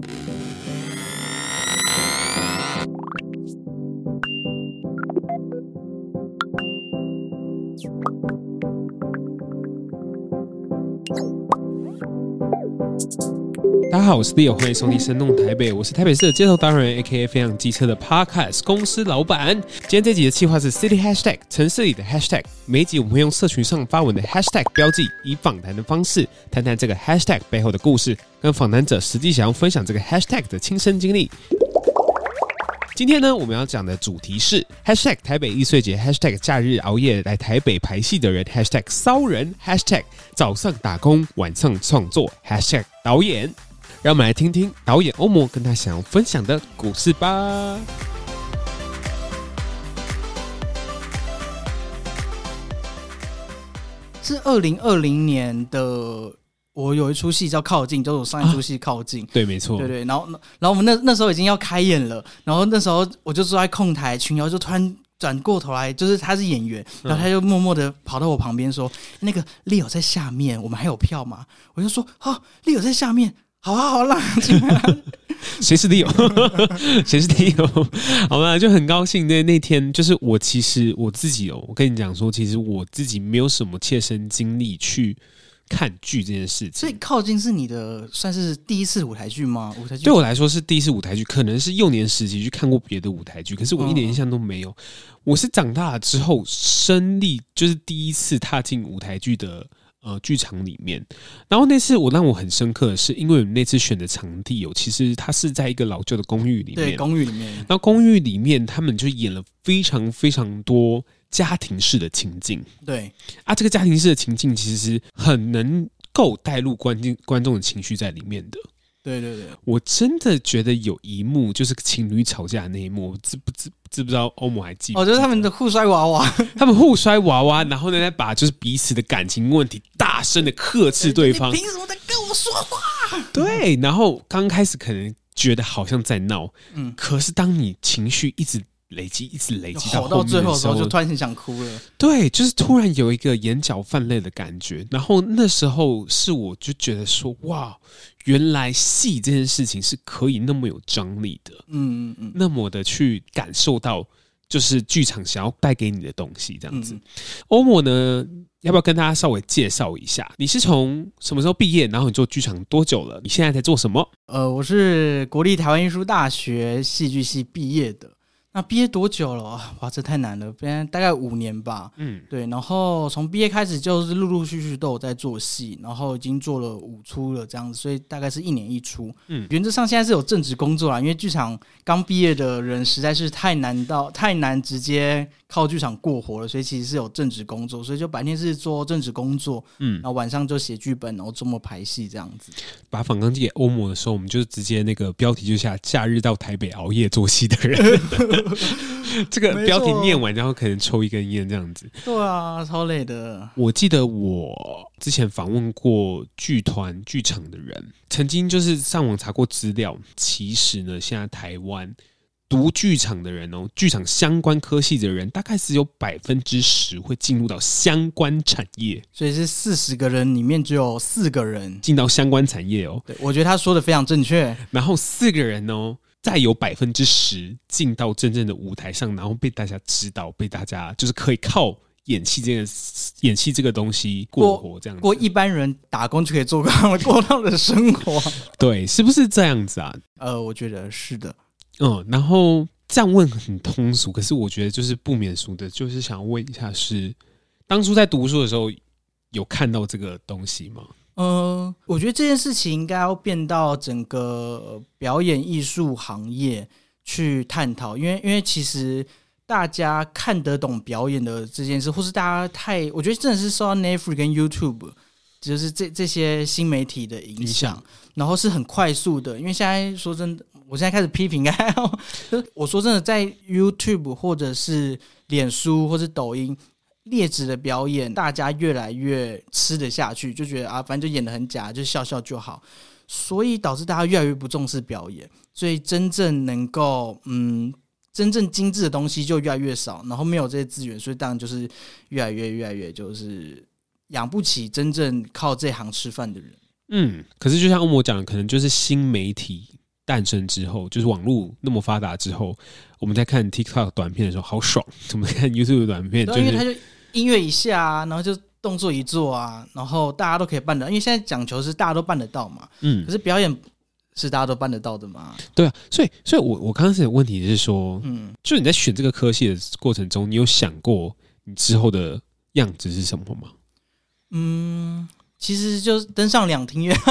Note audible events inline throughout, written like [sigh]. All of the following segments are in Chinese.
Música 大家好，我是 Leo，欢迎收听《生动台北》，我是台北市的街头达人，AKA 非常机车的 Podcast 公司老板。今天这集的计划是 City Hashtag 城市里的 Hashtag，每集我们会用社群上发文的 Hashtag 标记，以访谈的方式谈谈这个 Hashtag 背后的故事，跟访谈者实际想要分享这个 Hashtag 的亲身经历。今天呢，我们要讲的主题是 Hashtag 台北艺穗节，Hashtag 假日熬夜来台北排戏的人，Hashtag 骚人，Hashtag 早上打工晚上创作，Hashtag 导演。让我们来听听导演欧摩跟他想要分享的故事吧。是二零二零年的，我有一出戏叫《靠近》，就是我上一出戏《靠近》啊。对，没错，对对。然后，然后我们那那时候已经要开演了，然后那时候我就坐在控台，群瑶就突然转过头来，就是他是演员，然后他就默默的跑到我旁边说：“嗯、那个 Leo 在下面，我们还有票吗？”我就说：“啊，Leo 在下面。”好啊，好啦，谁是 Leo？谁是 Leo？好吧，就很高兴。那那天就是我，其实我自己哦，我跟你讲说，其实我自己没有什么切身经历去看剧这件事情。所以靠近是你的算是第一次舞台剧吗？舞台剧对我来说是第一次舞台剧，可能是幼年时期去看过别的舞台剧，可是我一点印象都没有。我是长大了之后，生力就是第一次踏进舞台剧的。呃，剧场里面，然后那次我让我很深刻的是，因为我们那次选的场地有，其实它是在一个老旧的公寓里面，对，公寓里面。然后公寓里面，他们就演了非常非常多家庭式的情境。对啊，这个家庭式的情境其实很能够带入观众观众的情绪在里面的。对对对，我真的觉得有一幕就是情侣吵架的那一幕，知不知知不知道欧姆还记得？我觉得他们的互摔娃娃，[laughs] 他们互摔娃娃，然后呢，再把就是彼此的感情问题大声的呵斥对方。凭什么在跟我说话？对，然后刚开始可能觉得好像在闹，嗯，可是当你情绪一直。累积一直累积到，到最后的时候，就突然很想哭了。对，就是突然有一个眼角泛泪的感觉。然后那时候是我就觉得说，哇，原来戏这件事情是可以那么有张力的。嗯嗯嗯，那么的去感受到，就是剧场想要带给你的东西，这样子。欧莫呢，要不要跟大家稍微介绍一下？你是从什么时候毕业？然后你做剧场多久了？你现在在做什么？呃，我是国立台湾艺术大学戏剧系毕业的。那毕业多久了？哇，这太难了，毕业大概五年吧。嗯，对。然后从毕业开始就是陆陆续续都有在做戏，然后已经做了五出了这样子，所以大概是一年一出。嗯，原则上现在是有正职工作啦，因为剧场刚毕业的人实在是太难到太难直接靠剧场过活了，所以其实是有正职工作，所以就白天是做正职工作，嗯，然后晚上就写剧本，然后周末排戏这样子。把访纲寄给欧盟的时候，我们就直接那个标题就下“假日到台北熬夜做戏的人”。[laughs] [laughs] [laughs] 这个标题念完，然后可能抽一根烟这样子。对啊，超累的。我记得我之前访问过剧团、剧场的人，曾经就是上网查过资料。其实呢，现在台湾读剧场的人哦，剧场相关科系的人，大概只有百分之十会进入到相关产业。所以是四十个人里面只有四个人进到相关产业哦。对，我觉得他说的非常正确。然后四个人哦。再有百分之十进到真正的舞台上，然后被大家知道，被大家就是可以靠演戏这个演戏这个东西过活这样子。过一般人打工就可以做这样的过到的生活，[laughs] 对，是不是这样子啊？呃，我觉得是的。嗯，然后这样问很通俗，可是我觉得就是不免俗的，就是想问一下是，是当初在读书的时候有看到这个东西吗？嗯，我觉得这件事情应该要变到整个表演艺术行业去探讨，因为因为其实大家看得懂表演的这件事，或是大家太，我觉得真的是受到 Netflix 跟 YouTube，就是这这些新媒体的影响，然后是很快速的。因为现在说真的，我现在开始批评，[laughs] 我说真的，在 YouTube 或者是脸书或是抖音。劣质的表演，大家越来越吃得下去，就觉得啊，反正就演得很假，就笑笑就好，所以导致大家越来越不重视表演，所以真正能够嗯，真正精致的东西就越来越少，然后没有这些资源，所以当然就是越来越越来越就是养不起真正靠这行吃饭的人。嗯，可是就像欧摩讲的，可能就是新媒体诞生之后，就是网络那么发达之后，我们在看 TikTok 短片的时候，好爽；[laughs] 我们看 YouTube 短片，就是因为它就音乐一下啊，然后就动作一做啊，然后大家都可以办的。因为现在讲求是大家都办得到嘛，嗯，可是表演是大家都办得到的嘛？对啊，所以，所以我我刚开始的问题是说，嗯，就你在选这个科系的过程中，你有想过你之后的样子是什么吗？嗯，其实就是登上两厅院。[laughs]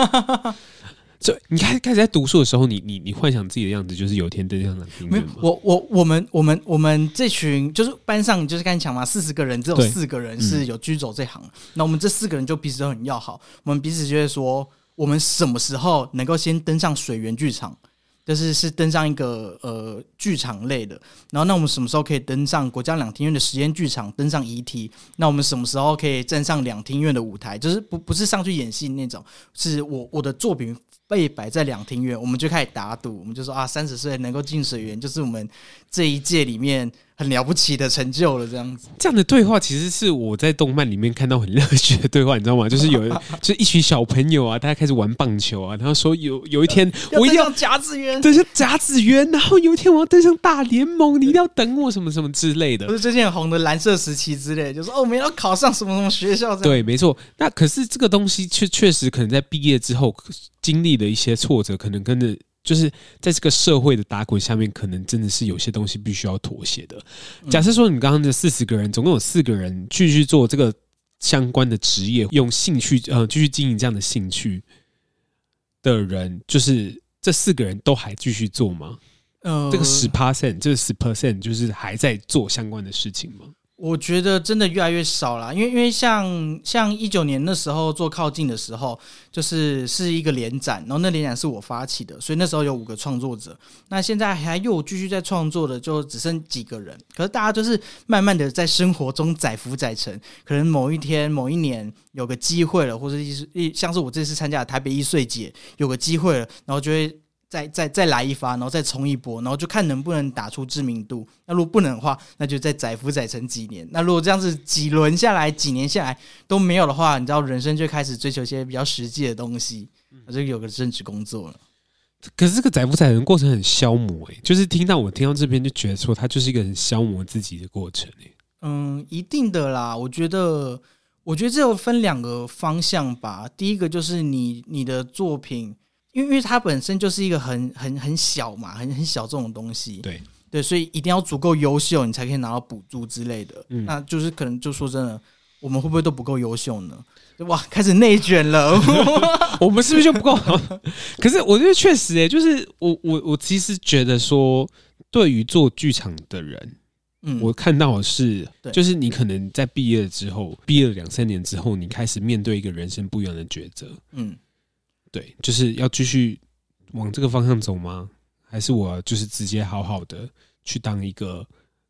就你开开始在读书的时候，你你你幻想自己的样子，就是有一天登上两厅院吗？我我我们我们我们这群就是班上就是刚才讲嘛，四十个人只有四个人是有居走这行。那、嗯、我们这四个人就彼此都很要好，我们彼此就会说，我们什么时候能够先登上水源剧场？就是是登上一个呃剧场类的，然后那我们什么时候可以登上国家两厅院的实验剧场？登上 ET？那我们什么时候可以站上两厅院的舞台？就是不不是上去演戏那种，是我我的作品被摆在两庭院，我们就开始打赌，我们就说啊，三十岁能够进水源，就是我们这一届里面。很了不起的成就了，这样子。这样的对话其实是我在动漫里面看到很热血的对话，你知道吗？就是有，[laughs] 就是一群小朋友啊，大家开始玩棒球啊，然后说有有一天我一定要甲子园，登上甲子园，然后有一天我要登上大联盟，你一定要等我什么什么之类的。不是最近很红的蓝色时期之类，就是哦，我们要考上什么什么学校。对，没错。那可是这个东西确确实可能在毕业之后经历的一些挫折，可能跟着。就是在这个社会的打滚下面，可能真的是有些东西必须要妥协的。假设说你刚刚的四十个人，总共有四个人继续做这个相关的职业，用兴趣呃继续经营这样的兴趣的人，就是这四个人都还继续做吗？呃，这个十 percent 就是十 percent，就是还在做相关的事情吗？我觉得真的越来越少了，因为因为像像一九年那时候做靠近的时候，就是是一个联展，然后那联展是我发起的，所以那时候有五个创作者。那现在还又继续在创作的，就只剩几个人。可是大家就是慢慢的在生活中载浮载沉，可能某一天某一年有个机会了，或者一一像是我这次参加台北艺穗节有个机会了，然后就会。再再再来一发，然后再冲一波，然后就看能不能打出知名度。那如果不能的话，那就再载浮载沉几年。那如果这样子几轮下来，几年下来都没有的话，你知道人生就开始追求一些比较实际的东西，那就有个正职工作了。可是这个载浮载沉过程很消磨诶、欸，就是听到我听到这边就觉得说，它就是一个很消磨自己的过程诶、欸。嗯，一定的啦。我觉得，我觉得这有分两个方向吧。第一个就是你你的作品。因为，因为它本身就是一个很很很小嘛，很很小这种东西，对对，所以一定要足够优秀，你才可以拿到补助之类的。嗯，那就是可能就说真的，我们会不会都不够优秀呢？哇，开始内卷了，[laughs] 我们是不是就不够好？可是我觉得确实、欸，哎，就是我我我其实觉得说，对于做剧场的人，嗯，我看到的是，就是你可能在毕业之后，毕业两三年之后，你开始面对一个人生不一样的抉择，嗯。对，就是要继续往这个方向走吗？还是我就是直接好好的去当一个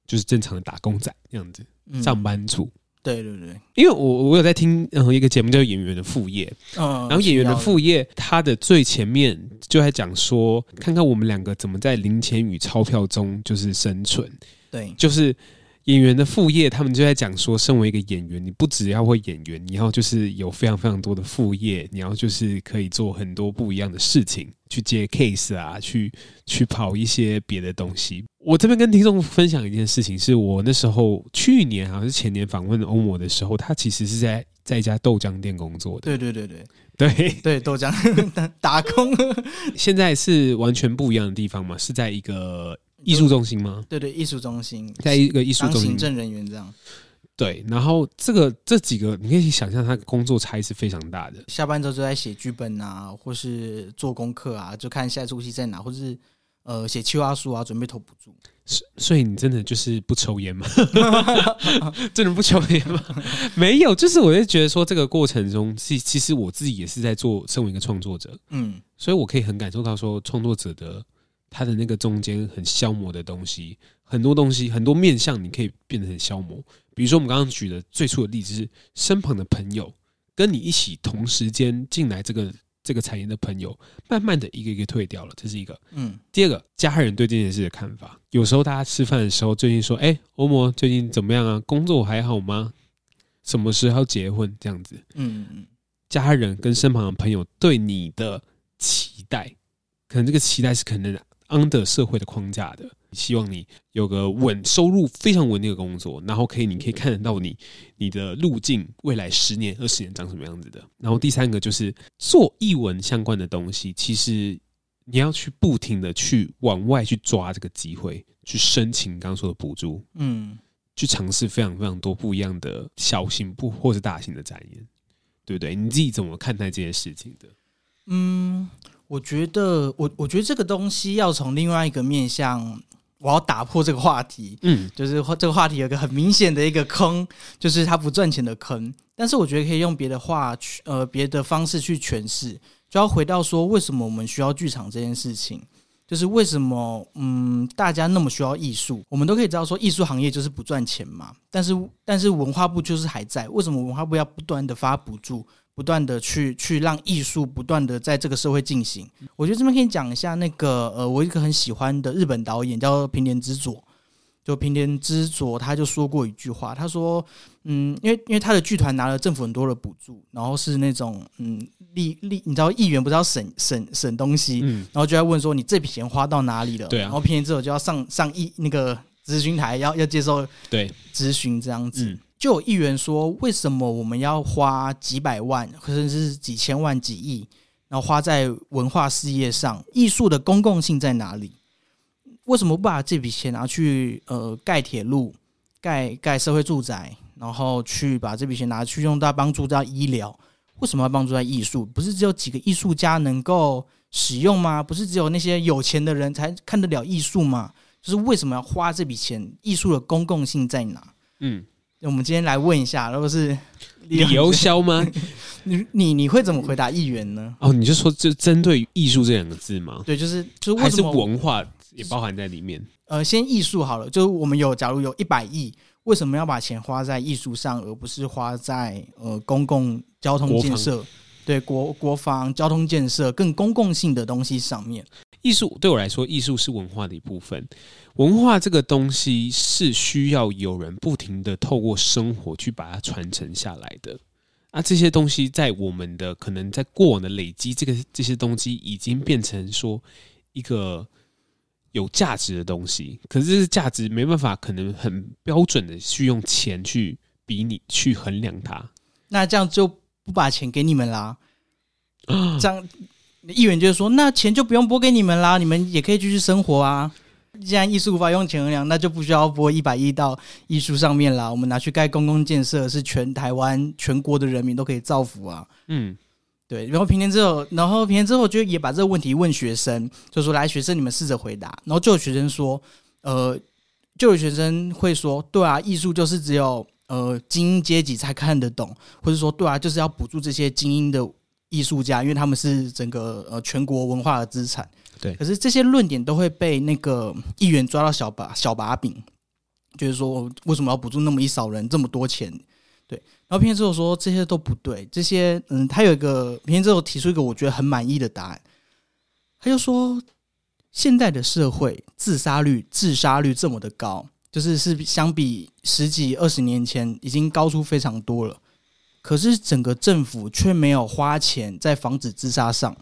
就是正常的打工仔这样子，上班族？嗯、对对对，因为我我有在听然后一个节目叫《演员的副业》，嗯，然后《演员的副业》它的最前面就在讲说，看看我们两个怎么在零钱与钞票中就是生存，对，就是。演员的副业，他们就在讲说，身为一个演员，你不只要会演员，你要就是有非常非常多的副业，你要就是可以做很多不一样的事情，去接 case 啊，去去跑一些别的东西。我这边跟听众分享一件事情，是我那时候去年好像是前年访问欧摩的时候，他其实是在在一家豆浆店工作的。对对对对对对，豆浆 [laughs] 打工，[laughs] 现在是完全不一样的地方嘛，是在一个。艺术中心吗？对对，艺术中心，在一个艺术中心，行政人员这样。对，然后这个这几个，你可以想象，他工作差异是非常大的。下班之后就在写剧本啊，或是做功课啊，就看下一出戏在哪，或是呃写企划书啊，准备投补助。所以你真的就是不抽烟吗？[laughs] [laughs] 真的不抽烟吗？[laughs] 没有，就是我就觉得说，这个过程中，其其实我自己也是在做，身为一个创作者，嗯，所以我可以很感受到说，创作者的。他的那个中间很消磨的东西，很多东西，很多面向，你可以变得很消磨。比如说我们刚刚举的最初的例子是，身旁的朋友跟你一起同时间进来这个这个产业的朋友，慢慢的一个一个退掉了，这是一个。嗯。第二个，家人对这件事的看法，有时候大家吃饭的时候，最近说，哎，欧摩最近怎么样啊？工作还好吗？什么时候结婚？这样子。嗯嗯。家人跟身旁的朋友对你的期待。可能这个期待是可能 under 社会的框架的，希望你有个稳收入非常稳定的工作，然后可以你可以看得到你你的路径未来十年二十年长什么样子的。然后第三个就是做译文相关的东西，其实你要去不停的去往外去抓这个机会，去申请刚刚说的补助，嗯，去尝试非常非常多不一样的小型不或是大型的展演，对不对？你自己怎么看待这件事情的？嗯。我觉得，我我觉得这个东西要从另外一个面向，我要打破这个话题。嗯，就是这个话题有一个很明显的一个坑，就是它不赚钱的坑。但是我觉得可以用别的话去，呃，别的方式去诠释，就要回到说，为什么我们需要剧场这件事情？就是为什么，嗯，大家那么需要艺术？我们都可以知道说，艺术行业就是不赚钱嘛。但是，但是文化部就是还在，为什么文化部要不断的发补助？不断的去去让艺术不断的在这个社会进行，我觉得这边可以讲一下那个呃，我一个很喜欢的日本导演叫平田之佐，就平田之佐他就说过一句话，他说，嗯，因为因为他的剧团拿了政府很多的补助，然后是那种嗯，立立，你知道议员不是要省省省东西，嗯，然后就在问说你这笔钱花到哪里了？对啊，然后平田之佐就要上上议那个咨询台，要要接受对。咨询这样子。嗯就有议员说，为什么我们要花几百万，甚至是几千万、几亿，然后花在文化事业上？艺术的公共性在哪里？为什么不把这笔钱拿去呃盖铁路、盖盖社会住宅，然后去把这笔钱拿去用到帮助到医疗？为什么要帮助到艺术？不是只有几个艺术家能够使用吗？不是只有那些有钱的人才看得了艺术吗？就是为什么要花这笔钱？艺术的公共性在哪？嗯。我们今天来问一下，如果是李由萧吗？[laughs] 你你你会怎么回答议员呢？哦，你就说就针对“艺术”这两个字吗？对，就是就是还是文化也包含在里面。呃，先艺术好了，就是我们有假如有一百亿，为什么要把钱花在艺术上，而不是花在呃公共交通建设？对，国国防交通建设更公共性的东西上面。艺术对我来说，艺术是文化的一部分。文化这个东西是需要有人不停的透过生活去把它传承下来的。啊，这些东西在我们的可能在过往的累积，这个这些东西已经变成说一个有价值的东西。可是这个价值没办法，可能很标准的去用钱去比拟去衡量它。那这样就不把钱给你们啦。[gasps] 这样。议员就是说，那钱就不用拨给你们啦，你们也可以继续生活啊。既然艺术无法用钱衡量，那就不需要拨一百亿到艺术上面啦。我们拿去盖公共建设，是全台湾全国的人民都可以造福啊。嗯，对。然后平年之后，然后平年之后就也把这个问题问学生，就说：“来，学生你们试着回答。”然后就有学生说：“呃，就有学生会说，对啊，艺术就是只有呃精英阶级才看得懂，或者说对啊，就是要补助这些精英的。”艺术家，因为他们是整个呃全国文化的资产，对。可是这些论点都会被那个议员抓到小把小把柄，就是说为什么要补助那么一少人这么多钱？对。然后平田之后说这些都不对，这些嗯，他有一个平田之后提出一个我觉得很满意的答案，他就说现在的社会自杀率自杀率这么的高，就是是相比十几二十年前已经高出非常多了。可是整个政府却没有花钱在防止自杀上，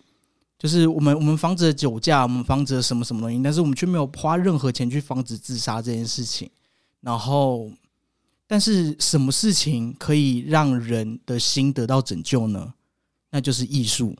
就是我们我们防止了酒驾，我们防止了什么什么东西，但是我们却没有花任何钱去防止自杀这件事情。然后，但是什么事情可以让人的心得到拯救呢？那就是艺术。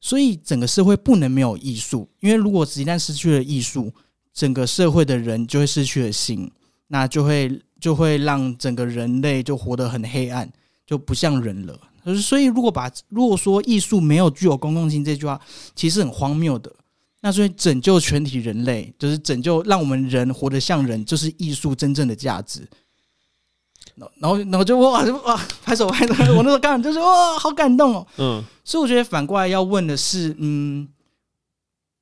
所以整个社会不能没有艺术，因为如果一旦失去了艺术，整个社会的人就会失去了心，那就会。就会让整个人类就活得很黑暗，就不像人了。所以，如果把如果说艺术没有具有公共性这句话，其实很荒谬的。那所以拯救全体人类，就是拯救让我们人活得像人，就是艺术真正的价值。然后，然后就哇哇拍手拍手，我那时候刚就是哇，好感动哦。嗯，所以我觉得反过来要问的是，嗯，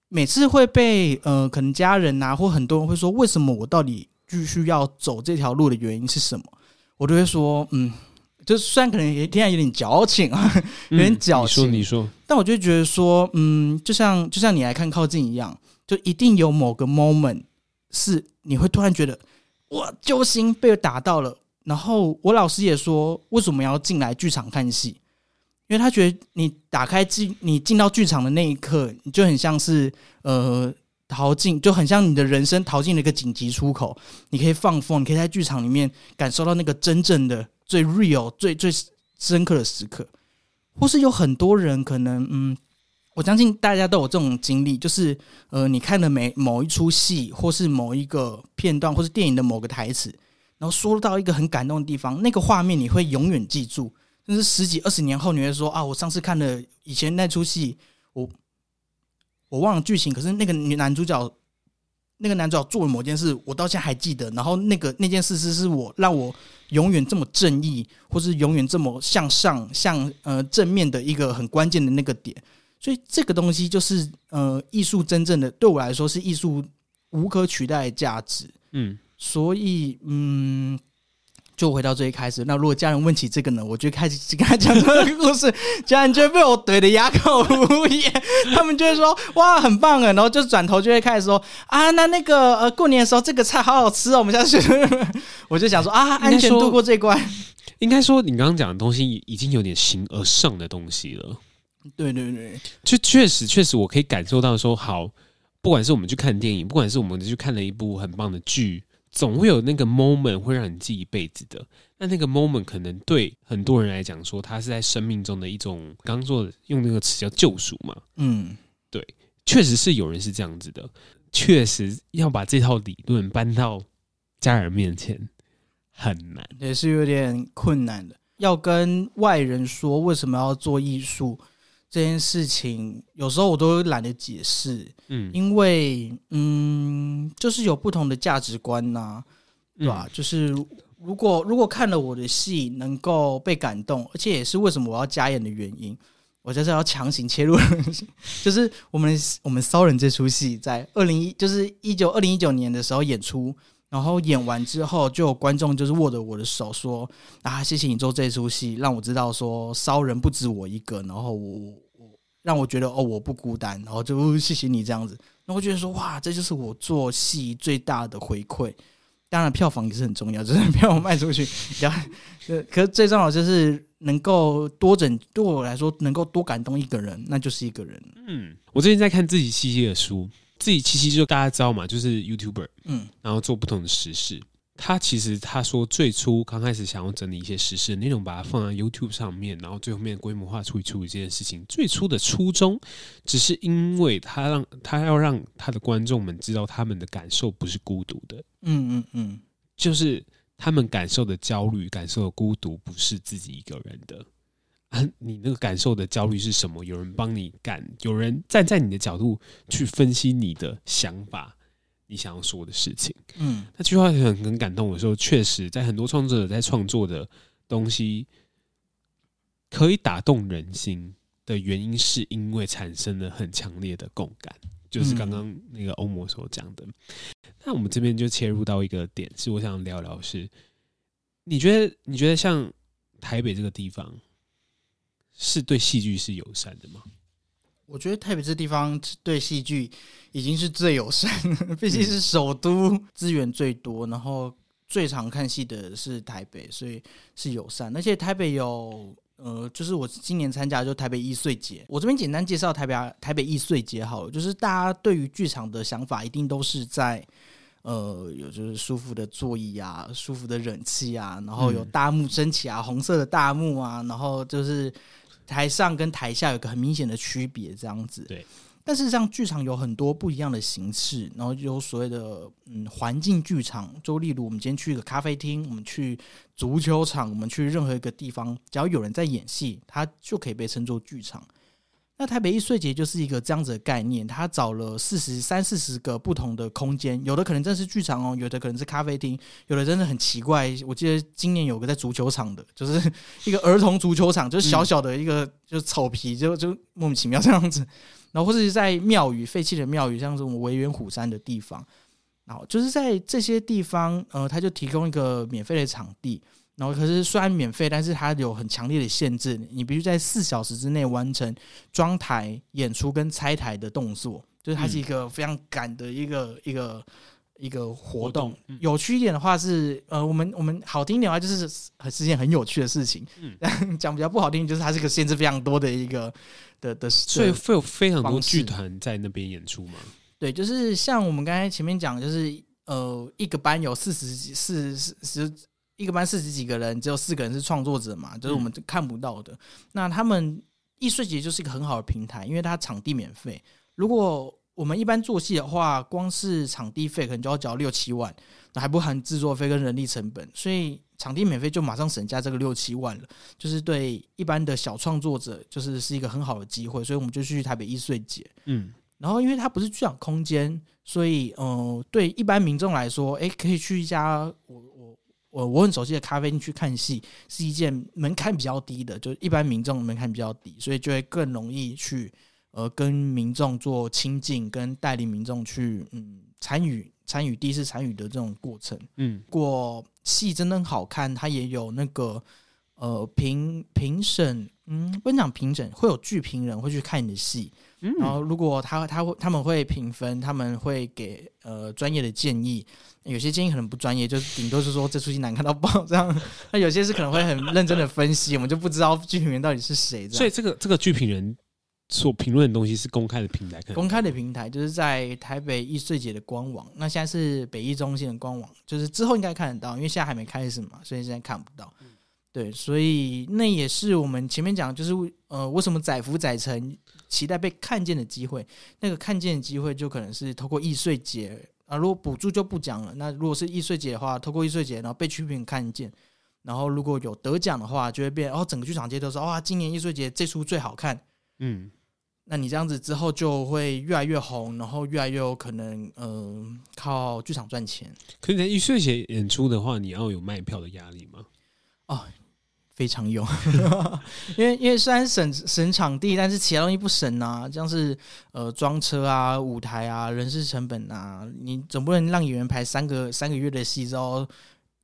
每次会被呃，可能家人啊，或很多人会说，为什么我到底？继续要走这条路的原因是什么？我就会说，嗯，就虽然可能也听起来有点矫情啊，[laughs] 有点矫情。你说，你说，但我就觉得说，嗯，就像就像你来看靠近一样，就一定有某个 moment 是你会突然觉得，哇，揪心被打到了。然后我老师也说，为什么要进来剧场看戏？因为他觉得你打开进你进到剧场的那一刻，你就很像是呃逃进，就很像你的人生逃进了一个紧急出口，你可以放风，你可以在剧场里面感受到那个真正的最 real、最最深刻的时刻，或是有很多人可能嗯。我相信大家都有这种经历，就是呃，你看了每某一出戏，或是某一个片段，或是电影的某个台词，然后说到一个很感动的地方，那个画面你会永远记住，甚至十几二十年后，你会说啊，我上次看了以前那出戏，我我忘了剧情，可是那个女男主角，那个男主角做了某件事，我到现在还记得，然后那个那件事是是我让我永远这么正义，或是永远这么向上、向呃正面的一个很关键的那个点。所以这个东西就是呃，艺术真正的对我来说是艺术无可取代的价值。嗯，所以嗯，就回到最一开始。那如果家人问起这个呢，我就开始跟他讲这个 [laughs] 故事，家人就会被我怼得哑口无言。他们就会说：“哇，很棒啊！”然后就转头就会开始说：“啊，那那个呃，过年的时候这个菜好好吃哦，我们下去。[laughs] ”我就想说：“啊，安全度过这关。”应该说，你刚刚讲的东西已经有点形而上的东西了。对对对，就确实确实，我可以感受到说，好，不管是我们去看电影，不管是我们去看了一部很棒的剧，总会有那个 moment 会让你记一辈子的。那那个 moment 可能对很多人来讲说，它是在生命中的一种，刚刚说的用那个词叫救赎嘛。嗯，对，确实是有人是这样子的，确实要把这套理论搬到家人面前很难，也是有点困难的。要跟外人说为什么要做艺术。这件事情有时候我都懒得解释，嗯，因为嗯，就是有不同的价值观呐、啊，对吧？嗯、就是如果如果看了我的戏能够被感动，而且也是为什么我要加演的原因，我就是要强行切入，[laughs] 就是我们我们骚人这出戏在二零一就是一九二零一九年的时候演出，然后演完之后就有观众就是握着我的手说啊，谢谢你做这出戏，让我知道说骚人不止我一个，然后我我。让我觉得哦，我不孤单，然后就谢谢你这样子。那我觉得说哇，这就是我做戏最大的回馈。当然，票房也是很重要，就是票房卖出去。然后，可是最重要就是能够多整，对我来说能够多感动一个人，那就是一个人。嗯，我最近在看自己七七的书，自己七七就大家知道嘛，就是 YouTuber，嗯，然后做不同的时事。他其实他说最初刚开始想要整理一些时事的内容，把它放在 YouTube 上面，然后最后面规模化处理处理这件事情。最初的初衷，只是因为他让他要让他的观众们知道他们的感受不是孤独的。嗯嗯嗯，就是他们感受的焦虑、感受的孤独不是自己一个人的。啊，你那个感受的焦虑是什么？有人帮你感，有人站在你的角度去分析你的想法。你想要说的事情，嗯，那句话很很感动的时候，确实在很多创作者在创作的东西可以打动人心的原因，是因为产生了很强烈的共感，就是刚刚那个欧摩所讲的。那我们这边就切入到一个点，是我想聊聊是，你觉得你觉得像台北这个地方是对戏剧是友善的吗？我觉得台北这地方对戏剧已经是最友善，[laughs] 毕竟是首都，资源最多，然后最常看戏的是台北，所以是友善。而且台北有呃，就是我今年参加就台北艺穗节，我这边简单介绍台北台北艺穗节好了，就是大家对于剧场的想法一定都是在呃，有就是舒服的座椅啊，舒服的冷气啊，然后有大幕升起啊，红色的大幕啊，然后就是。台上跟台下有个很明显的区别，这样子。对，但是像剧场有很多不一样的形式，然后有所谓的嗯环境剧场，就例如我们今天去一个咖啡厅，我们去足球场，我们去任何一个地方，只要有人在演戏，它就可以被称作剧场。那台北艺穗节就是一个这样子的概念，他找了四十三四十个不同的空间，有的可能真是剧场哦，有的可能是咖啡厅，有的真的很奇怪。我记得今年有个在足球场的，就是一个儿童足球场，就是小小的一个，就是草皮，就就莫名其妙这样子。然后或者是在庙宇废弃的庙宇，像这种维园虎山的地方，然后就是在这些地方，呃，他就提供一个免费的场地。然后可是虽然免费，但是它有很强烈的限制，你必须在四小时之内完成装台演出跟拆台的动作，就是它是一个非常赶的一个一个一个活动。活动嗯、有趣一点的话是，呃，我们我们好听一点的话就是是件很有趣的事情。嗯，[laughs] 讲比较不好听，就是它是个限制非常多的一个的的，所以会有非常多剧团在那边演出吗？对，就是像我们刚才前面讲，就是呃，一个班有四十几、四十十一个班四十几个人，只有四个人是创作者嘛，就是我们看不到的。嗯、那他们艺穗节就是一个很好的平台，因为它场地免费。如果我们一般做戏的话，光是场地费可能就要交六七万，那还不含制作费跟人力成本，所以场地免费就马上省下这个六七万了，就是对一般的小创作者，就是是一个很好的机会，所以我们就去台北艺穗节，嗯。然后，因为它不是剧场空间，所以，嗯、呃，对一般民众来说，诶，可以去一家我我我我很熟悉的咖啡厅去看戏，是一件门槛比较低的，就一般民众门槛比较低，所以就会更容易去，呃，跟民众做亲近，跟带领民众去，嗯，参与参与第一次参与的这种过程。嗯，过戏真的很好看，它也有那个，呃，评评审，嗯，不能讲评审，会有剧评人会去看你的戏。然后，如果他他会他们会评分，他们会给呃专业的建议，有些建议可能不专业，就是顶多是说这出戏难看到爆这样。[laughs] 那有些是可能会很认真的分析，我们就不知道剧评人到底是谁。所以这个这个剧评人所评论的东西是公开的平台，公开的平台就是在台北艺穗节的官网。那现在是北艺中心的官网，就是之后应该看得到，因为现在还没开始嘛，所以现在看不到。对，所以那也是我们前面讲，就是呃，为什么载福载沉，期待被看见的机会。那个看见的机会，就可能是透过易碎节啊。如果补助就不讲了。那如果是易碎节的话，透过易碎节，然后被剧评看见，然后如果有得奖的话，就会变哦，整个剧场界都说哇，今年易碎节这出最好看。嗯，那你这样子之后就会越来越红，然后越来越有可能呃，靠剧场赚钱。可是在易碎节演出的话，你要有卖票的压力吗？哦。非常用，[laughs] 因为因为虽然省省场地，但是其他东西不省啊，像是呃装车啊、舞台啊、人事成本啊，你总不能让演员排三个三个月的戏之后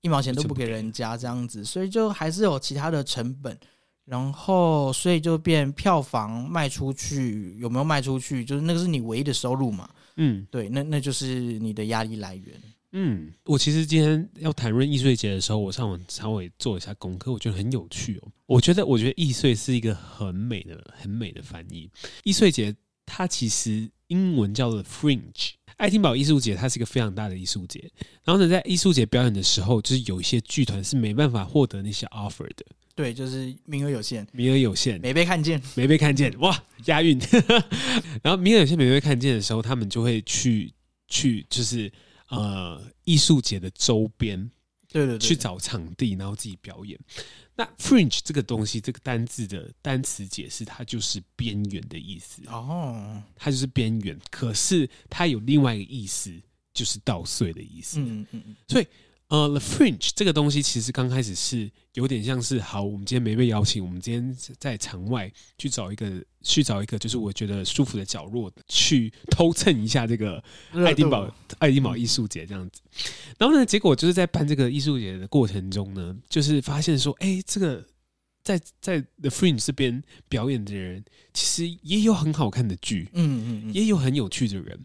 一毛钱都不给人家这样子，所以就还是有其他的成本，然后所以就变票房卖出去有没有卖出去，就是那个是你唯一的收入嘛，嗯，对，那那就是你的压力来源。嗯，我其实今天要谈论易碎节的时候，我上网稍微做一下功课，我觉得很有趣哦。我觉得，我觉得易碎是一个很美的、很美的翻译。易碎节它其实英文叫做 Fringe，爱丁堡艺术节它是一个非常大的艺术节。然后呢，在艺术节表演的时候，就是有一些剧团是没办法获得那些 offer 的。对，就是名额有限，名额有限，没被看见，没被看见，哇，押韵。[laughs] 然后名额有限，没被看见的时候，他们就会去去，就是。呃，艺术节的周边，对对对，去找场地，然后自己表演。那 fringe 这个东西，这个单字的单词解释，它就是边缘的意思。哦，它就是边缘，可是它有另外一个意思，就是稻穗的意思。嗯嗯嗯，所以。呃，The Fringe 这个东西其实刚开始是有点像是，好，我们今天没被邀请，我们今天在场外去找一个，去找一个，就是我觉得舒服的角落，去偷蹭一下这个爱丁堡爱丁堡艺术节这样子。然后呢，结果就是在办这个艺术节的过程中呢，就是发现说，哎，这个在在 The Fringe 这边表演的人，其实也有很好看的剧，嗯嗯嗯，也有很有趣的人。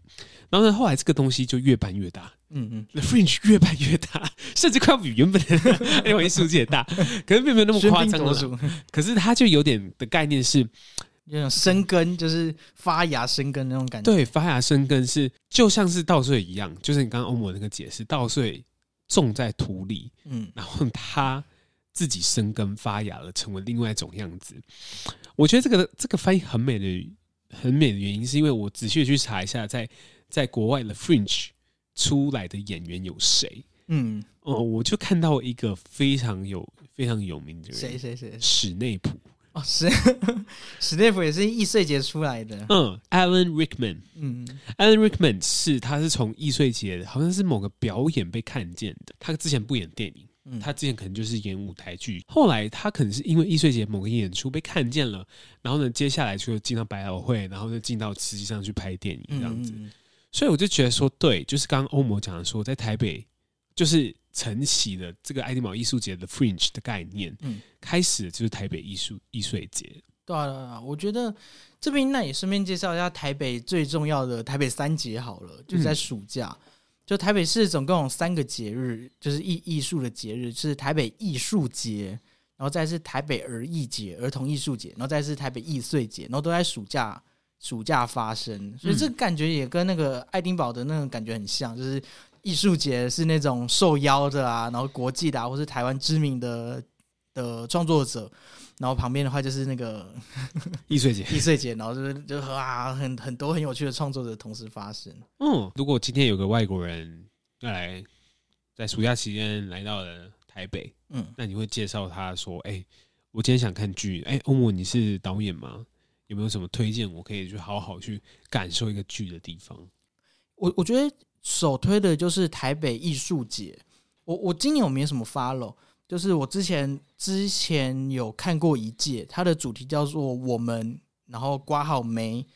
然后呢，后来这个东西就越办越大。嗯嗯，The Fringe 越办越大，甚至快要比原本的 [laughs] 那回数字也大，[laughs] 可是并没有那么夸张。可是它就有点的概念是，有种生根，就是发芽生根那种感觉。对，发芽生根是就像是稻穗一样，就是你刚刚欧摩那个解释，稻穗种在土里，嗯，然后它自己生根发芽了，成为另外一种样子。我觉得这个这个翻译很美的，很美的原因，是因为我仔细的去查一下，在在国外的 Fringe。出来的演员有谁？嗯，哦，我就看到一个非常有、非常有名的人，谁谁谁？史内普哦，史 [laughs] 史内普也是易碎节出来的。嗯，Alan Rickman，嗯，Alan Rickman 是他是从易碎节好像是某个表演被看见的。他之前不演电影，嗯，他之前可能就是演舞台剧。后来他可能是因为艺穗节某个演出被看见了，然后呢，接下来就进到百老汇，然后就进到实际上去拍电影这样子。嗯所以我就觉得说，对，就是刚刚欧摩讲的说，在台北就是承起了这个爱丁堡艺术节的 Fringe 的概念，嗯，开始就是台北艺术艺穗节。对啊，我觉得这边那也顺便介绍一下台北最重要的台北三节好了，就在暑假。就台北市总共有三个节日，就是艺艺术的节日，是台北艺术节，然后再是台北儿艺节，儿童艺术节，然后再是台北艺穗节，然后都在暑假暑假发生，所以这感觉也跟那个爱丁堡的那种感觉很像，就是艺术节是那种受邀的啊，然后国际的啊，或是台湾知名的的创作者。然后旁边的话就是那个艺穗节，艺穗节，然后就是就啊，很很多很有趣的创作者同时发生。嗯，如果今天有个外国人要来，在暑假期间来到了台北，嗯，那你会介绍他说：“哎、欸，我今天想看剧，哎、欸，欧姆你是导演吗？有没有什么推荐？我可以去好好去感受一个剧的地方？”我我觉得首推的就是台北艺术节。我我今年我没什么 follow。就是我之前之前有看过一届，它的主题叫做“我们”，然后刮号没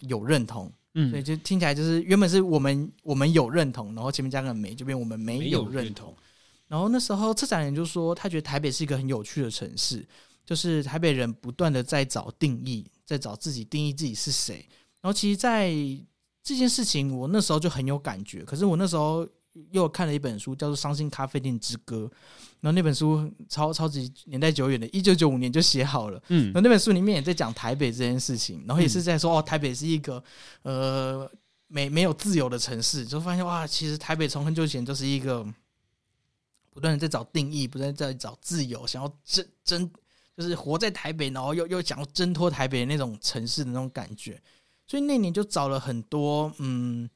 有认同，嗯，所以就听起来就是原本是我们我们有认同，然后前面加个没，这边我们没有认同。然后那时候策展人就说，他觉得台北是一个很有趣的城市，就是台北人不断的在找定义，在找自己定义自己是谁。然后其实，在这件事情，我那时候就很有感觉。可是我那时候。又看了一本书，叫做《伤心咖啡店之歌》，然后那本书超超级年代久远的，一九九五年就写好了。嗯，然后那本书里面也在讲台北这件事情，然后也是在说哦，台北是一个呃没没有自由的城市，就发现哇，其实台北从很久以前就是一个不断的在找定义，不断在找自由，想要挣挣，就是活在台北，然后又又想要挣脱台北的那种城市的那种感觉，所以那年就找了很多嗯。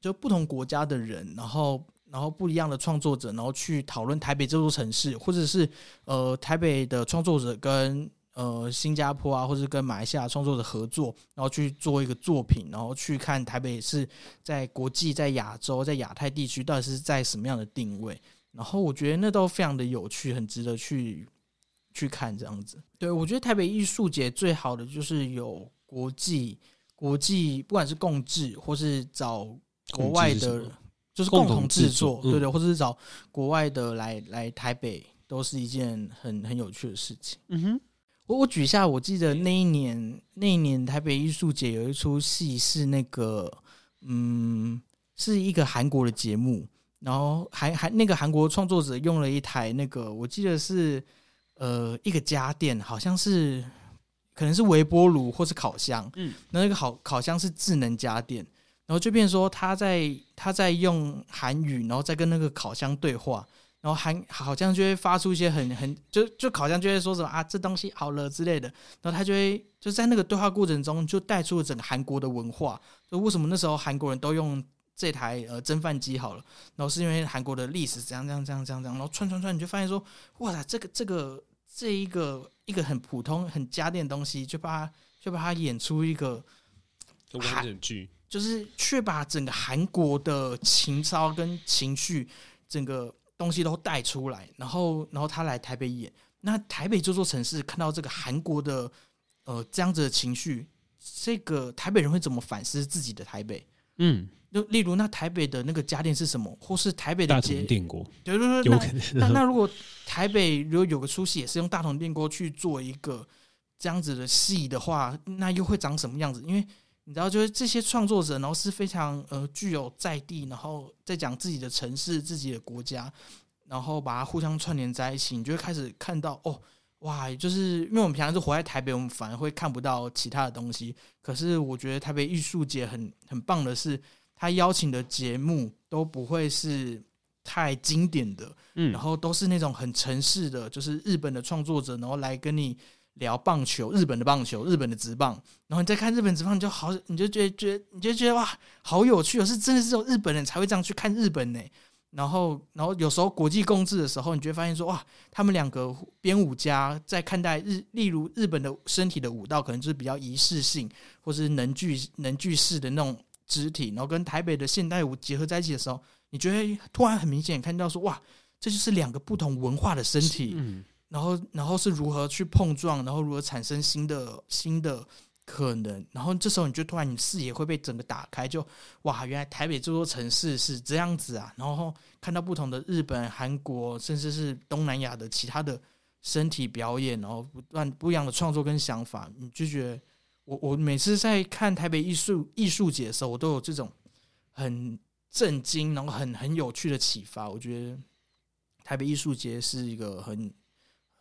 就不同国家的人，然后然后不一样的创作者，然后去讨论台北这座城市，或者是呃台北的创作者跟呃新加坡啊，或者跟马来西亚创作者合作，然后去做一个作品，然后去看台北是在国际、在亚洲、在亚太地区到底是在什么样的定位。然后我觉得那都非常的有趣，很值得去去看这样子。对，我觉得台北艺术节最好的就是有国际国际，不管是共治或是找。国外的，就是共同制作，对对，或者是找国外的来来台北，都是一件很很有趣的事情。嗯哼，我我举一下，我记得那一年那一年台北艺术节有一出戏是那个，嗯，是一个韩国的节目，然后韩韩那个韩国创作者用了一台那个，我记得是呃一个家电，好像是可能是微波炉或是烤箱，嗯，那那个烤烤箱是智能家电。然后就变说他在他在用韩语，然后再跟那个烤箱对话，然后韩好像就会发出一些很很就就烤箱就会说什么啊这东西好了之类的，然后他就会就在那个对话过程中就带出了整个韩国的文化，就为什么那时候韩国人都用这台呃蒸饭机好了，然后是因为韩国的历史怎样怎样怎样怎样怎样，然后串串串你就发现说哇塞这个这个这一个一个很普通很家电的东西，就把它就把它演出一个完整剧。就是却把整个韩国的情操跟情绪，整个东西都带出来，然后，然后他来台北演。那台北这座城市看到这个韩国的呃这样子的情绪，这个台北人会怎么反思自己的台北？嗯，就例如那台北的那个家电是什么，或是台北的大同电锅？对对对，有可能。那那如果台北如果有个出戏也是用大同电锅去做一个这样子的戏的话，那又会长什么样子？因为你知道，就是这些创作者，然后是非常呃具有在地，然后再讲自己的城市、自己的国家，然后把它互相串联在一起，你就会开始看到哦，哇，就是因为我们平常是活在台北，我们反而会看不到其他的东西。可是我觉得台北艺术节很很棒的是，他邀请的节目都不会是太经典的，嗯，然后都是那种很城市的，就是日本的创作者，然后来跟你。聊棒球，日本的棒球，日本的职棒，然后你再看日本职棒，你就好，你就觉得觉得，你就觉得哇，好有趣哦！是真的是有日本人才会这样去看日本呢。然后，然后有时候国际共治的时候，你就会发现说哇，他们两个编舞家在看待日，例如日本的身体的舞蹈，可能就是比较仪式性，或是能剧能剧式的那种肢体，然后跟台北的现代舞结合在一起的时候，你觉得突然很明显看到说哇，这就是两个不同文化的身体。然后，然后是如何去碰撞，然后如何产生新的新的可能，然后这时候你就突然你视野会被整个打开，就哇，原来台北这座城市是这样子啊！然后看到不同的日本、韩国，甚至是东南亚的其他的身体表演，然后不断不一样的创作跟想法，你就觉得我我每次在看台北艺术艺术节的时候，我都有这种很震惊，然后很很有趣的启发。我觉得台北艺术节是一个很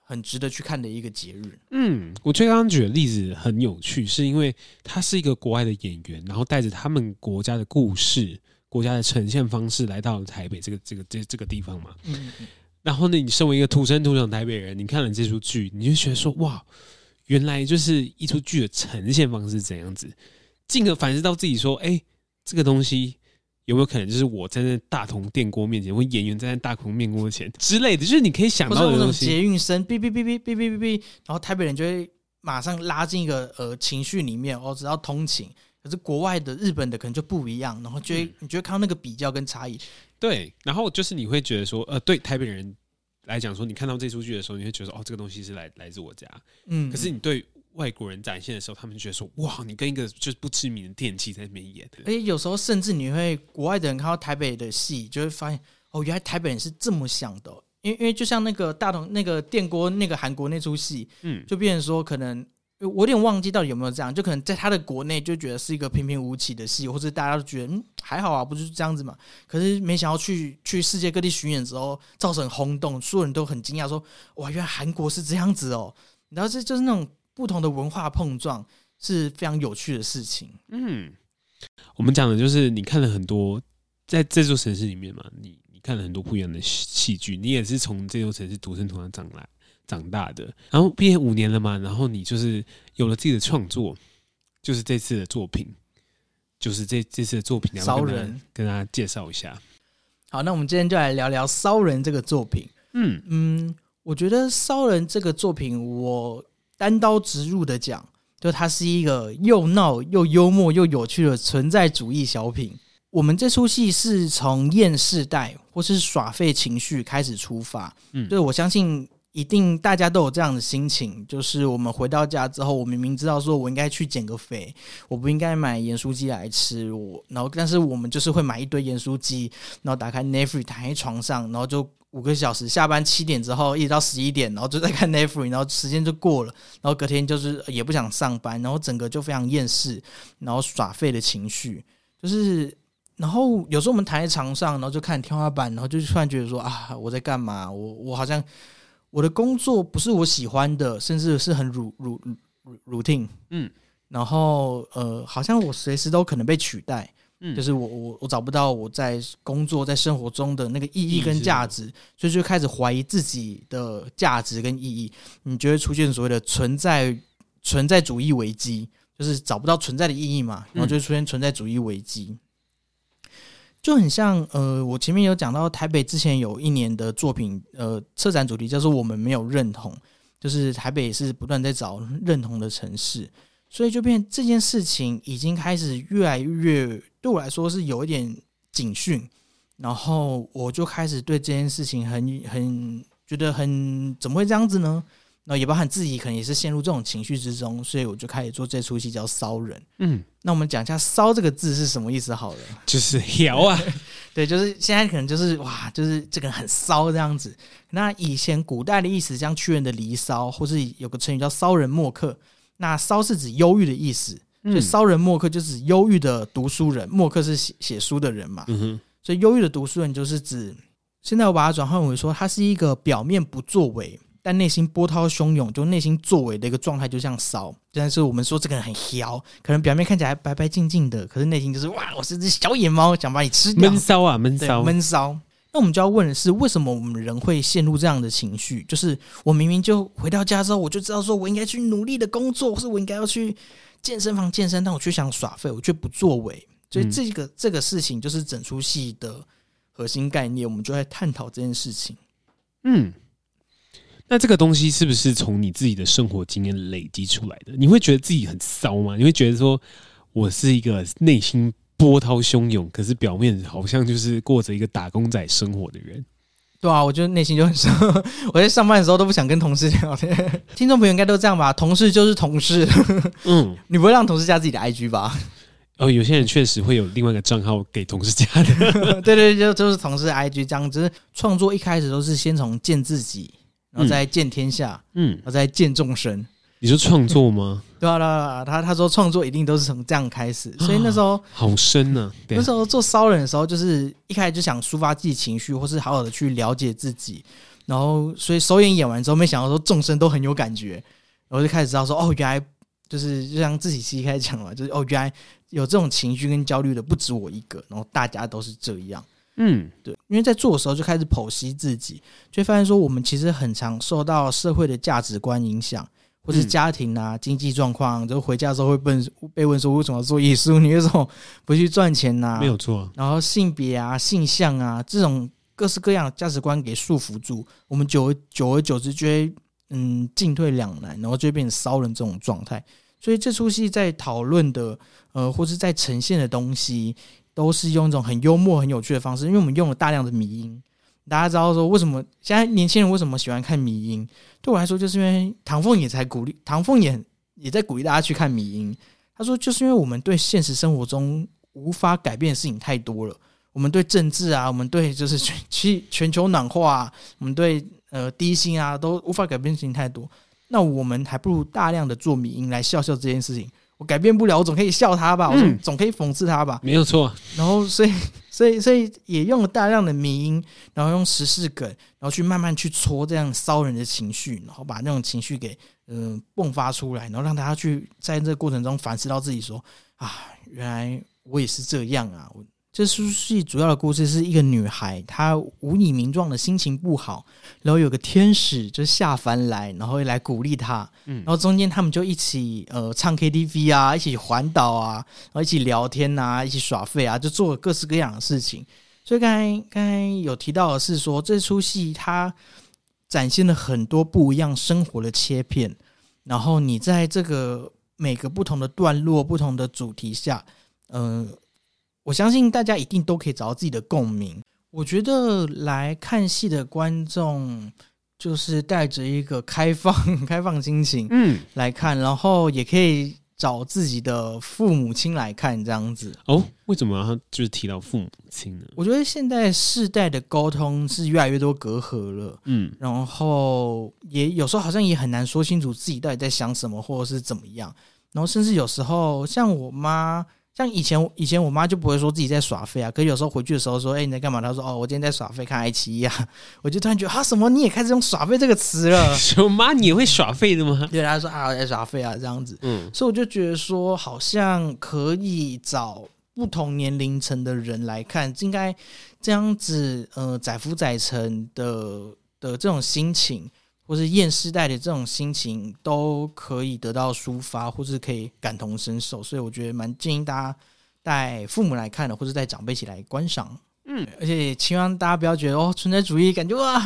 很值得去看的一个节日。嗯，我觉得刚刚举的例子很有趣，是因为他是一个国外的演员，然后带着他们国家的故事、国家的呈现方式来到台北这个这个这这个地方嘛。嗯，然后呢，你身为一个土生土长台北人，你看了这出剧，你就觉得说哇，原来就是一出剧的呈现方式怎样子，进而反思到自己说，哎，这个东西。有没有可能就是我站在大同电锅面前，或演员站在大同面锅前之类的？就是你可以想到的东西。捷运声，哔哔哔哔哔哔哔哔，然后台北人就会马上拉进一个呃情绪里面哦，只要通勤。可是国外的、日本的可能就不一样，然后就会、嗯、你就会看到那个比较跟差异。对，然后就是你会觉得说，呃，对台北人来讲说，你看到这出剧的时候，你会觉得说，哦，这个东西是来来自我家。嗯，可是你对。外国人展现的时候，他们就觉得说：“哇，你跟一个就是不知名的电器在那边演。”而且有时候甚至你会国外的人看到台北的戏，就会发现哦，原来台北人是这么想的。因为因为就像那个大同那个电锅那个韩国那出戏，嗯，就变成说可能我有点忘记到底有没有这样，就可能在他的国内就觉得是一个平平无奇的戏，或者大家都觉得嗯还好啊，不就是这样子嘛。可是没想到去 [laughs] 去世界各地巡演之后，造成轰动，所有人都很惊讶，说：“哇，原来韩国是这样子哦。”然后这就是那种。不同的文化碰撞是非常有趣的事情。嗯，我们讲的就是你看了很多在这座城市里面嘛，你你看了很多不一样的戏剧，你也是从这座城市土生土长长来长大的。然后毕业五年了嘛，然后你就是有了自己的创作，就是这次的作品，就是这这次的作品，骚人跟大家介绍一下。好，那我们今天就来聊聊《骚人》这个作品。嗯嗯，我觉得《骚人》这个作品，我。单刀直入的讲，就它是一个又闹又幽默又有趣的存在主义小品。我们这出戏是从厌世代或是耍废情绪开始出发，嗯，就是我相信一定大家都有这样的心情，就是我们回到家之后，我明明知道说我应该去减个肥，我不应该买盐酥鸡来吃，我然后但是我们就是会买一堆盐酥鸡，然后打开 Netflix 躺在床上，然后就。五个小时，下班七点之后一直到十一点，然后就在看 Netflix，然后时间就过了，然后隔天就是也不想上班，然后整个就非常厌世，然后耍废的情绪，就是，然后有时候我们躺在床上，然后就看天花板，然后就突然觉得说啊，我在干嘛？我我好像我的工作不是我喜欢的，甚至是很 ru ru routine，嗯，然后呃，好像我随时都可能被取代。嗯，就是我我我找不到我在工作在生活中的那个意义跟价值，所以就开始怀疑自己的价值跟意义。你就会出现所谓的存在存在主义危机，就是找不到存在的意义嘛，然后就会出现存在主义危机，就很像呃，我前面有讲到台北之前有一年的作品，呃，策展主题叫做“我们没有认同”，就是台北也是不断在找认同的城市。所以就变这件事情已经开始越来越对我来说是有一点警讯，然后我就开始对这件事情很很觉得很怎么会这样子呢？那也包含自己可能也是陷入这种情绪之中，所以我就开始做这出戏叫《骚人》。嗯，那我们讲一下“骚”这个字是什么意思好了，就是摇啊，[laughs] 对，就是现在可能就是哇，就是这个人很骚这样子。那以前古代的意思，像屈原的《离骚》，或是有个成语叫“骚人墨客”。那“骚”是指忧郁的意思，所以“骚人墨客”就是忧郁的读书人，墨客是写写书的人嘛。所以忧郁的读书人就是指，现在我把它转换为说，他是一个表面不作为，但内心波涛汹涌，就内心作为的一个状态，就像骚。但是我们说这个人很骚，可能表面看起来白白净净的，可是内心就是哇，我是只小野猫，想把你吃掉。闷骚啊，闷骚，闷骚。那我们就要问的是，为什么我们人会陷入这样的情绪？就是我明明就回到家之后，我就知道说我应该去努力的工作，或是我应该要去健身房健身，但我却想耍废，我却不作为。所以这个、嗯、这个事情就是整出戏的核心概念，我们就在探讨这件事情。嗯，那这个东西是不是从你自己的生活经验累积出来的？你会觉得自己很骚吗？你会觉得说我是一个内心？波涛汹涌，可是表面好像就是过着一个打工仔生活的人。对啊，我觉得内心就很伤。[laughs] 我在上班的时候都不想跟同事聊天。听众朋友应该都这样吧？同事就是同事。嗯，[laughs] 你不会让同事加自己的 IG 吧？哦，有些人确实会有另外一个账号给同事加的。[laughs] 对，对对，就就是同事 IG 这样子。创作一开始都是先从见自己，然后再见天下，嗯，然后再见众生。你说创作吗？[laughs] 对啊，对啊，他他说创作一定都是从这样开始，所以那时候、啊、好深呢、啊。那时候做骚人的时候，就是一开始就想抒发自己情绪，或是好好的去了解自己。然后，所以首演演完之后，没想到说众生都很有感觉，然后就开始知道说，哦，原来就是就像自己其实开始讲了，就是哦，原来有这种情绪跟焦虑的不止我一个，然后大家都是这样。嗯，对，因为在做的时候就开始剖析自己，就发现说，我们其实很常受到社会的价值观影响，或是家庭啊、经济状况，就回家的时候会被被问说，为什么要做艺术？你为什么不去赚钱呢？没有错。然后性别啊、性向啊这种。各式各样的价值观给束缚住，我们久而久而久之就会嗯进退两难，然后就会变成骚人这种状态。所以这出戏在讨论的呃，或是在呈现的东西，都是用一种很幽默、很有趣的方式。因为我们用了大量的迷因，大家知道说为什么现在年轻人为什么喜欢看迷音？对我来说，就是因为唐凤也在鼓励，唐凤也也在鼓励大家去看迷音。他说，就是因为我们对现实生活中无法改变的事情太多了。我们对政治啊，我们对就是全 [laughs] 全全球暖化啊，我们对呃低薪啊，都无法改变的事情太多。那我们还不如大量的做迷音来笑笑这件事情。我改变不了，我总可以笑他吧，我总总可以讽刺他吧。没有错。然后所以所以所以也用了大量的迷音，然后用时事梗，然后去慢慢去戳这样骚人的情绪，然后把那种情绪给嗯、迸发出来，然后让大家去在这个过程中反思到自己说啊，原来我也是这样啊。这出戏主要的故事是一个女孩，她无以名状的心情不好，然后有个天使就下凡来，然后会来鼓励她。嗯，然后中间他们就一起呃唱 KTV 啊，一起环岛啊，然后一起聊天啊，一起耍废啊，就做了各式各样的事情。所以刚才刚才有提到的是说，这出戏它展现了很多不一样生活的切片，然后你在这个每个不同的段落、不同的主题下，嗯、呃。我相信大家一定都可以找到自己的共鸣。我觉得来看戏的观众就是带着一个开放、[laughs] 开放心情，嗯，来看，然后也可以找自己的父母亲来看，这样子。哦，为什么他就是提到父母亲呢？我觉得现在世代的沟通是越来越多隔阂了，嗯，然后也有时候好像也很难说清楚自己到底在想什么，或者是怎么样。然后甚至有时候像我妈。像以前，以前我妈就不会说自己在耍废啊。可是有时候回去的时候说：“哎、欸，你在干嘛？”她说：“哦，我今天在耍废，看爱奇艺啊。[laughs] ”我就突然觉得，啊，什么？你也开始用“耍废”这个词了？[laughs] 什么妈，你也会耍废的吗？[laughs] 对，她说：“啊，我在耍废啊，这样子。”嗯，所以我就觉得说，好像可以找不同年龄层的人来看，应该这样子，呃，载浮载沉的的这种心情。或是厌世代的这种心情都可以得到抒发，或是可以感同身受，所以我觉得蛮建议大家带父母来看的，或者带长辈一起来观赏。嗯，而且希望大家不要觉得哦，存在主义感觉哇，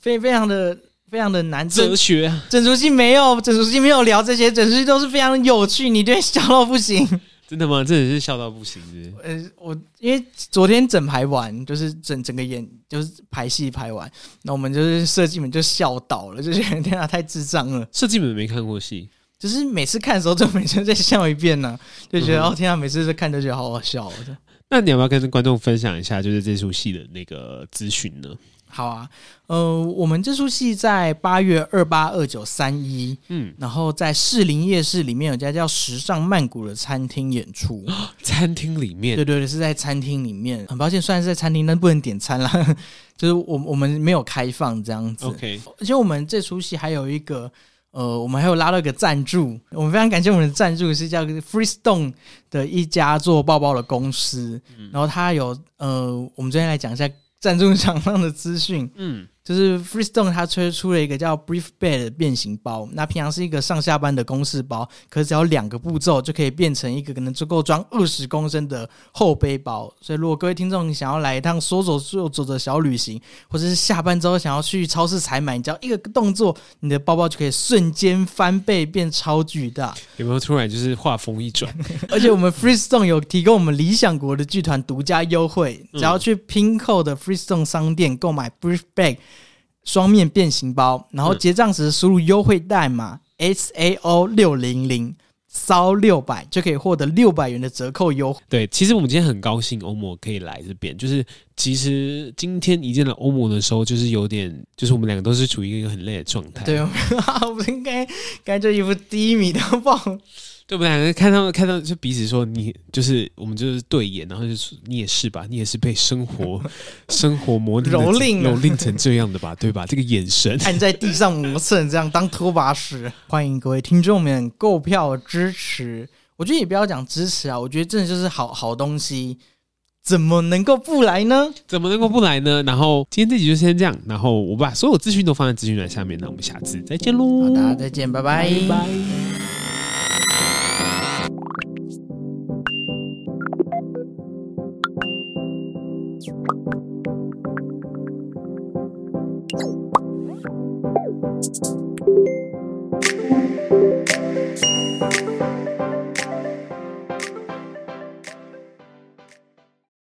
非非常的非常的难哲学。整出戏没有，整出戏没有聊这些，整出戏都是非常有趣，你对笑到不行。真的吗？真的是笑到不行是不是？呃，我因为昨天整排完，就是整整个演，就是排戏排完，那我们就是设计们就笑倒了，就觉得 [laughs] 天啊，太智障了。设计们没看过戏，就是每次看的时候，就每次再笑一遍呢、啊，就觉得、嗯、哦天啊，每次都看都觉得好好笑。那你要不要跟观众分享一下，就是这出戏的那个资讯呢？好啊，呃，我们这出戏在八月二八、二九、三一，嗯，然后在士林夜市里面有家叫时尚曼谷的餐厅演出。[gasps] 餐厅里面？对对对，是在餐厅里面。很抱歉，虽然是在餐厅，但不能点餐啦，[laughs] 就是我我们没有开放这样子。OK，而且我们这出戏还有一个，呃，我们还有拉到一个赞助，我们非常感谢我们的赞助是叫 Freestone 的一家做包包的公司，嗯、然后他有，呃，我们今天来讲一下。赞助厂商的资讯，嗯。就是 Freestone 它推出了一个叫 Brief Bag 的变形包，那平常是一个上下班的公事包，可是只要两个步骤就可以变成一个可能足够装二十公升的厚背包。所以如果各位听众想要来一趟说走就走的小旅行，或者是下班之后想要去超市采买，你只要一个动作，你的包包就可以瞬间翻倍变超巨大。有没有突然就是画风一转？而且我们 Freestone 有提供我们理想国的剧团独家优惠，只要去 Pinkho 的 Freestone 商店购买 Brief Bag。双面变形包，然后结账时输入优惠代码 S A O 六零零烧六百，就可以获得六百元的折扣优惠。对，其实我们今天很高兴欧摩可以来这边，就是其实今天一见到欧盟的时候，就是有点，就是我们两个都是处于一个很累的状态。对，我们 [laughs] 应该该就一副低迷的报。对我们两个？看到看到就彼此说你就是我们就是对眼，然后就说你也是吧，你也是被生活 [laughs] 生活磨腻蹂躏蹂躏成这样的吧，对吧？这个眼神按在地上磨蹭，这样当拖把使。欢迎各位听众们购票支持，我觉得也不要讲支持啊，我觉得真的就是好好东西，怎么能够不来呢？怎么能够不来呢？然后今天这集就先这样，然后我把所有资讯都放在资讯栏下面，那我们下次再见喽！好，大家再见，拜拜，拜拜。